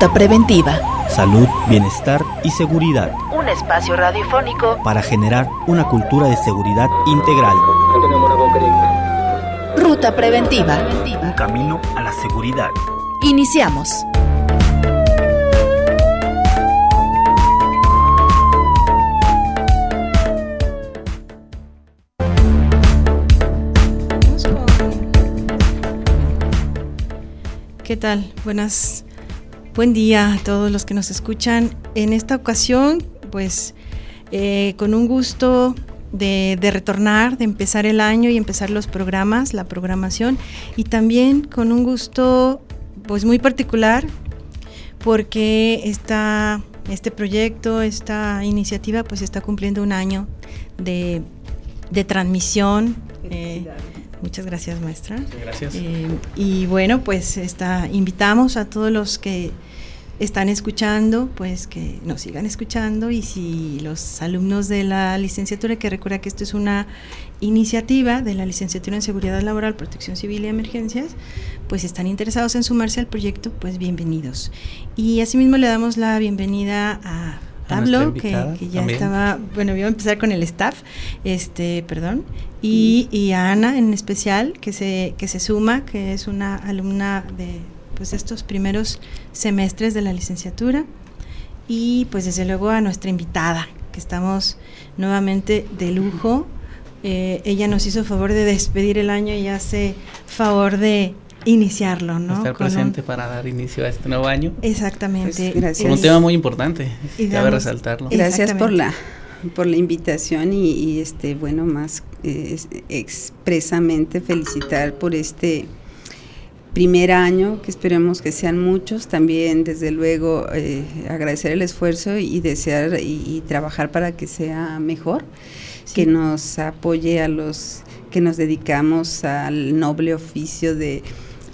Ruta Preventiva. Salud, bienestar y seguridad. Un espacio radiofónico para generar una cultura de seguridad integral. Ruta Preventiva. Un camino a la seguridad. Iniciamos. ¿Qué tal? Buenas, buen día a todos los que nos escuchan. En esta ocasión, pues, eh, con un gusto de, retornar, de empezar el año y empezar los programas, la programación, y también con un gusto, pues, muy particular, porque esta, este proyecto, esta iniciativa, pues, está cumpliendo un año de, transmisión. Eh, Muchas gracias, maestra. Gracias. Eh, y bueno, pues está, invitamos a todos los que están escuchando, pues que nos sigan escuchando y si los alumnos de la licenciatura, que recuerda que esto es una iniciativa de la licenciatura en Seguridad Laboral, Protección Civil y Emergencias, pues están interesados en sumarse al proyecto, pues bienvenidos. Y asimismo le damos la bienvenida a Pablo, que, ya estaba, bueno, voy a empezar con el staff, este, perdón, y, a Ana en especial, que se, que se suma, que es una alumna de pues, estos primeros semestres de la licenciatura, y pues desde luego a nuestra invitada, que estamos nuevamente de lujo. Eh, ella nos hizo favor de despedir el año y hace favor de iniciarlo, ¿no? Estar presente para dar inicio a este nuevo año. Exactamente. Pues, gracias. un tema muy importante, y cabe resaltarlo. Gracias por la por la invitación y, este bueno más eh, expresamente felicitar por este primer año que esperemos que sean muchos también desde luego eh, agradecer el esfuerzo y desear y, trabajar para que sea mejor que nos apoye a los que nos dedicamos al noble oficio de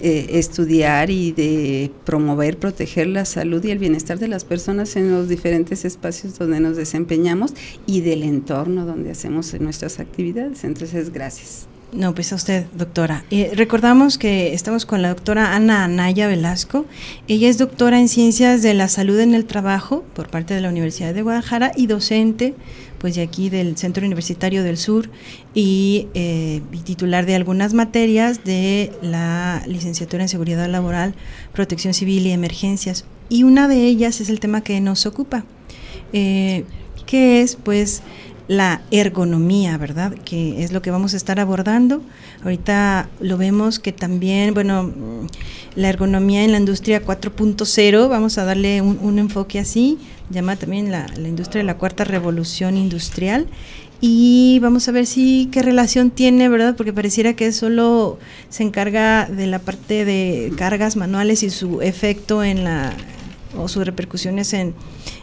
eh, estudiar y de promover, proteger la salud y el bienestar de las personas en los diferentes espacios donde nos desempeñamos y del entorno donde hacemos nuestras actividades. Entonces, gracias. No, pues a usted, doctora. Eh, recordamos que estamos con la doctora Ana Anaya Velasco. Ella es doctora en Ciencias de la Salud en el Trabajo por parte de la Universidad de Guadalajara y docente pues de aquí del Centro Universitario del Sur y, eh, titular de algunas materias de la licenciatura en Seguridad Laboral, Protección Civil y Emergencias. Y una de ellas es el tema que nos ocupa, eh, que es pues la ergonomía, ¿verdad? Que es lo que vamos a estar abordando. Ahorita lo vemos que también, bueno, la ergonomía en la industria 4.0, vamos a darle un, enfoque así, llama también la, industria de la cuarta revolución industrial. Y vamos a ver si qué relación tiene, ¿verdad? Porque pareciera que solo se encarga de la parte de cargas manuales y su efecto en la o sus repercusiones en,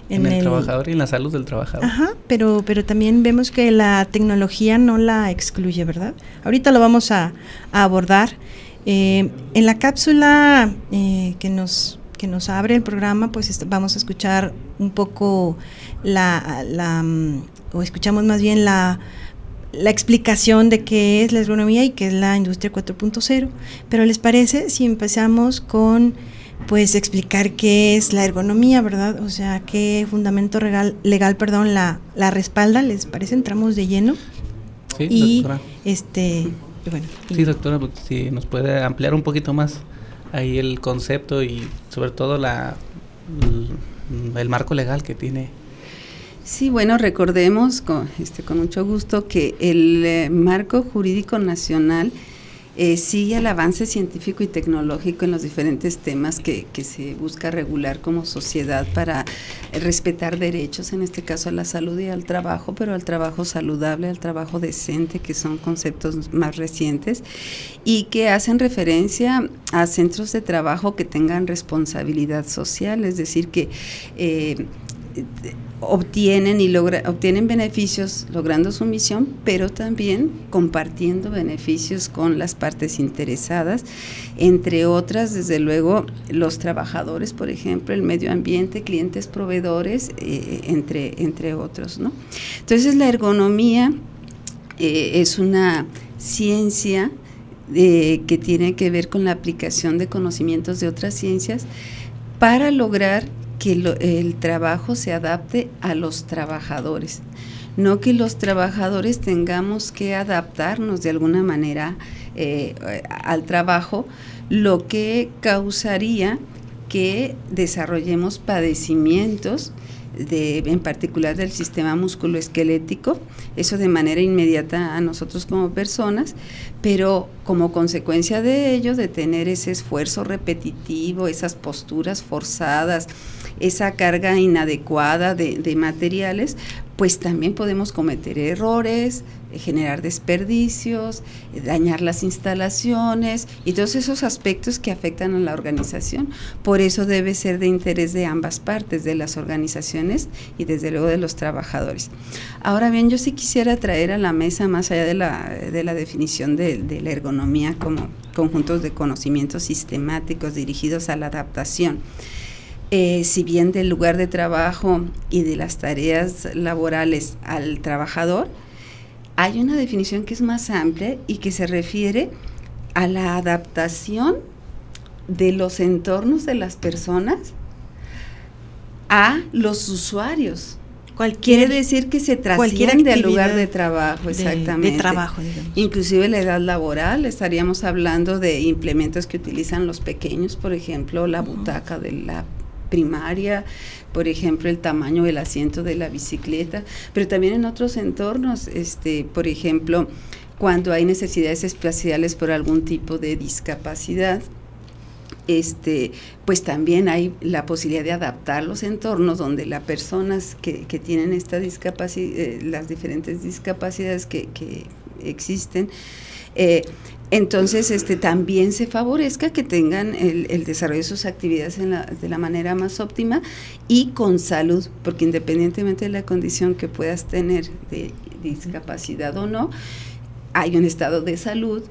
en, el, trabajador y en la salud del trabajador. Ajá, pero, pero también vemos que la tecnología no la excluye, ¿verdad? Ahorita lo vamos a, abordar. Eh, en la cápsula eh, que nos que nos abre el programa, pues vamos a escuchar un poco la, la mm, o escuchamos más bien la, la explicación de qué es la ergonomía y qué es la industria 4.0. Pero ¿les parece si empezamos con pues explicar qué es la ergonomía, ¿verdad? O sea, qué fundamento legal, legal perdón, la, la respalda, ¿les parece? Entramos de lleno. Sí, y doctora. este bueno, sí, doctora, pues, si nos puede ampliar un poquito más ahí el concepto y sobre todo la el, marco legal que tiene Sí, bueno, recordemos con, este, con mucho gusto que el eh, marco jurídico nacional eh, sigue el avance científico y tecnológico en los diferentes temas que, se busca regular como sociedad para respetar derechos, en este caso a la salud y al trabajo, pero al trabajo saludable, al trabajo decente, que son conceptos más recientes y que hacen referencia a centros de trabajo que tengan responsabilidad social, es decir, que eh, obtienen y obtienen beneficios logrando su misión, pero también compartiendo beneficios con las partes interesadas, entre otras, desde luego, los trabajadores, por ejemplo, el medio ambiente, clientes, proveedores, eh, entre, entre otros. ¿no? Entonces, la ergonomía eh, es una ciencia eh, que tiene que ver con la aplicación de conocimientos de otras ciencias para lograr que el trabajo se adapte a los trabajadores, no que los trabajadores tengamos que adaptarnos de alguna manera eh, al trabajo, lo que causaría que desarrollemos padecimientos de, en particular del sistema musculoesquelético, eso de manera inmediata a nosotros como personas, pero como consecuencia de ello, de tener ese esfuerzo repetitivo, esas posturas forzadas, esa carga inadecuada de, materiales, pues también podemos cometer errores, eh, generar desperdicios, eh, dañar las instalaciones y todos esos aspectos que afectan a la organización. Por eso debe ser de interés de ambas partes, de las organizaciones y desde luego de los trabajadores. Ahora bien, yo sí quisiera traer a la mesa, más allá de la, de la definición de, de la ergonomía como conjuntos de conocimientos sistemáticos dirigidos a la adaptación, eh, si bien del lugar de trabajo y de las tareas laborales al trabajador, hay una definición que es más amplia y que se refiere a la adaptación de los entornos de las personas a los usuarios. Cualquier, Quiere decir que se trasciende al lugar de trabajo, exactamente. De, trabajo, digamos. Inclusive la edad laboral, estaríamos hablando de implementos que utilizan los pequeños, por ejemplo, la butaca de la primaria, por ejemplo, el tamaño del asiento de la bicicleta, pero también en otros entornos, este, por ejemplo, cuando hay necesidades espaciales por algún tipo de discapacidad, este, pues también hay la posibilidad de adaptar los entornos donde las personas que, que tienen esta discapacidad, eh, las diferentes discapacidades que, que existen, eh, entonces este, también se favorezca que tengan el, desarrollo de sus actividades de la manera más óptima y con salud, porque independientemente de la condición que puedas tener de discapacidad o no, hay un estado de salud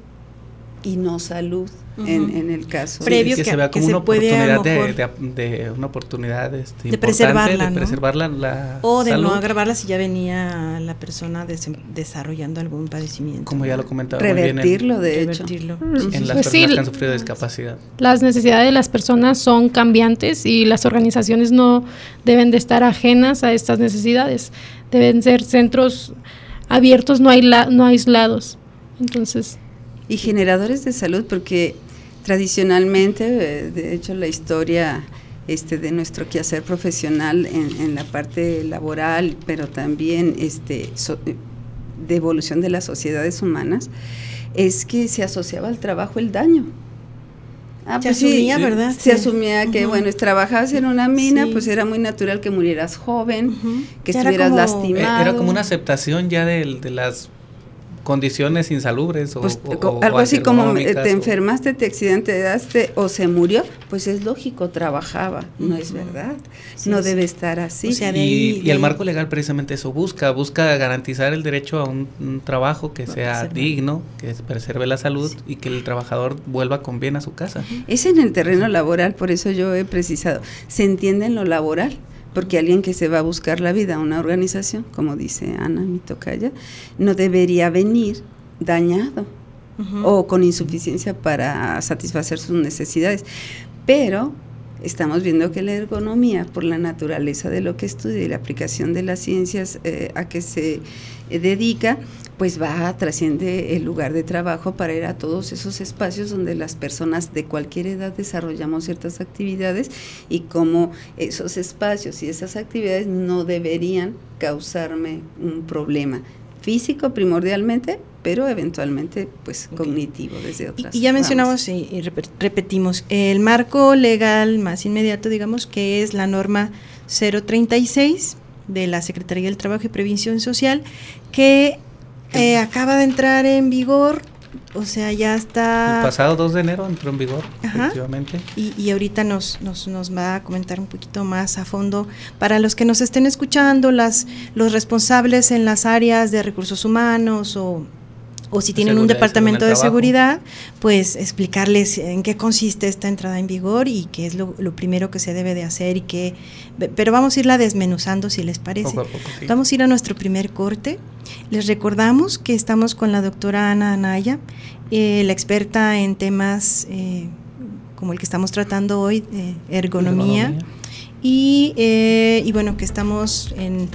y no salud en, el caso previo que, se vea como una, oportunidad de, una oportunidad este, de preservarla, de preservarla la o de no agravarla si ya venía la persona desarrollando algún padecimiento como ya lo comentaba revertirlo de hecho. En las pues personas que han sufrido discapacidad. las necesidades de las personas son cambiantes y las organizaciones no deben de estar ajenas a estas necesidades. Deben ser centros abiertos no, no aislados. Entonces y generadores de salud, porque tradicionalmente, eh, de hecho, la historia este, de nuestro quehacer profesional en, la parte laboral, pero también este, de evolución de las sociedades humanas, es que se asociaba al trabajo el daño. Ah, se pues asumía, ¿verdad? Se asumía que, bueno, trabajabas en una mina, pues era muy natural que murieras joven, que estuvieras lastimado. Era como una aceptación ya de, de las condiciones insalubres o, pues, algo así como te enfermaste, te accidentaste o se murió, pues es lógico, trabajaba, no es verdad, no debe estar así. y, el marco legal precisamente eso busca, busca garantizar el derecho a un, trabajo que sea digno, que preserve la salud y que el trabajador vuelva con bien a su casa. Es en el terreno laboral, por eso yo he precisado, se entiende en lo laboral, porque alguien que se va a buscar la vida a una organización, como dice Ana, mi tocaya, no debería venir dañado o con insuficiencia para satisfacer sus necesidades. Pero estamos viendo que la ergonomía, por la naturaleza de lo que estudia y la aplicación de las ciencias eh, a que se eh, dedica, pues va, trasciende el lugar de trabajo para ir a todos esos espacios donde las personas de cualquier edad desarrollamos ciertas actividades y como esos espacios y esas actividades no deberían causarme un problema físico primordialmente, pero eventualmente pues cognitivo desde otras. Y, ya mencionamos y, repetimos, el marco legal más inmediato, digamos, que es la norma 036 de la Secretaría del Trabajo y Prevención Social, que eh, acaba de entrar en vigor, o sea, ya está... El pasado 2 de enero entró en vigor, efectivamente. Y, y ahorita nos, nos, nos, va a comentar un poquito más a fondo. Para los que nos estén escuchando, las, los responsables en las áreas de recursos humanos o o si tienen un departamento de seguridad, pues explicarles en qué consiste esta entrada en vigor y qué es lo, primero que se debe de hacer y qué, pero vamos a irla desmenuzando si les parece. Vamos a ir a nuestro primer corte. Les recordamos que estamos con la doctora Ana Anaya, eh, la experta en temas eh, como el que estamos tratando hoy, eh, ergonomía, y, eh, y bueno, que estamos en,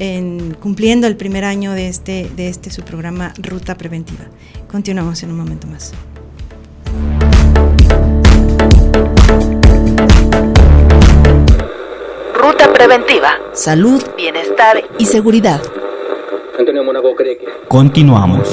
en cumpliendo el primer año de este, de este su programa Ruta Preventiva. Continuamos en un momento más. Ruta preventiva. Salud, bienestar y seguridad. Continuamos.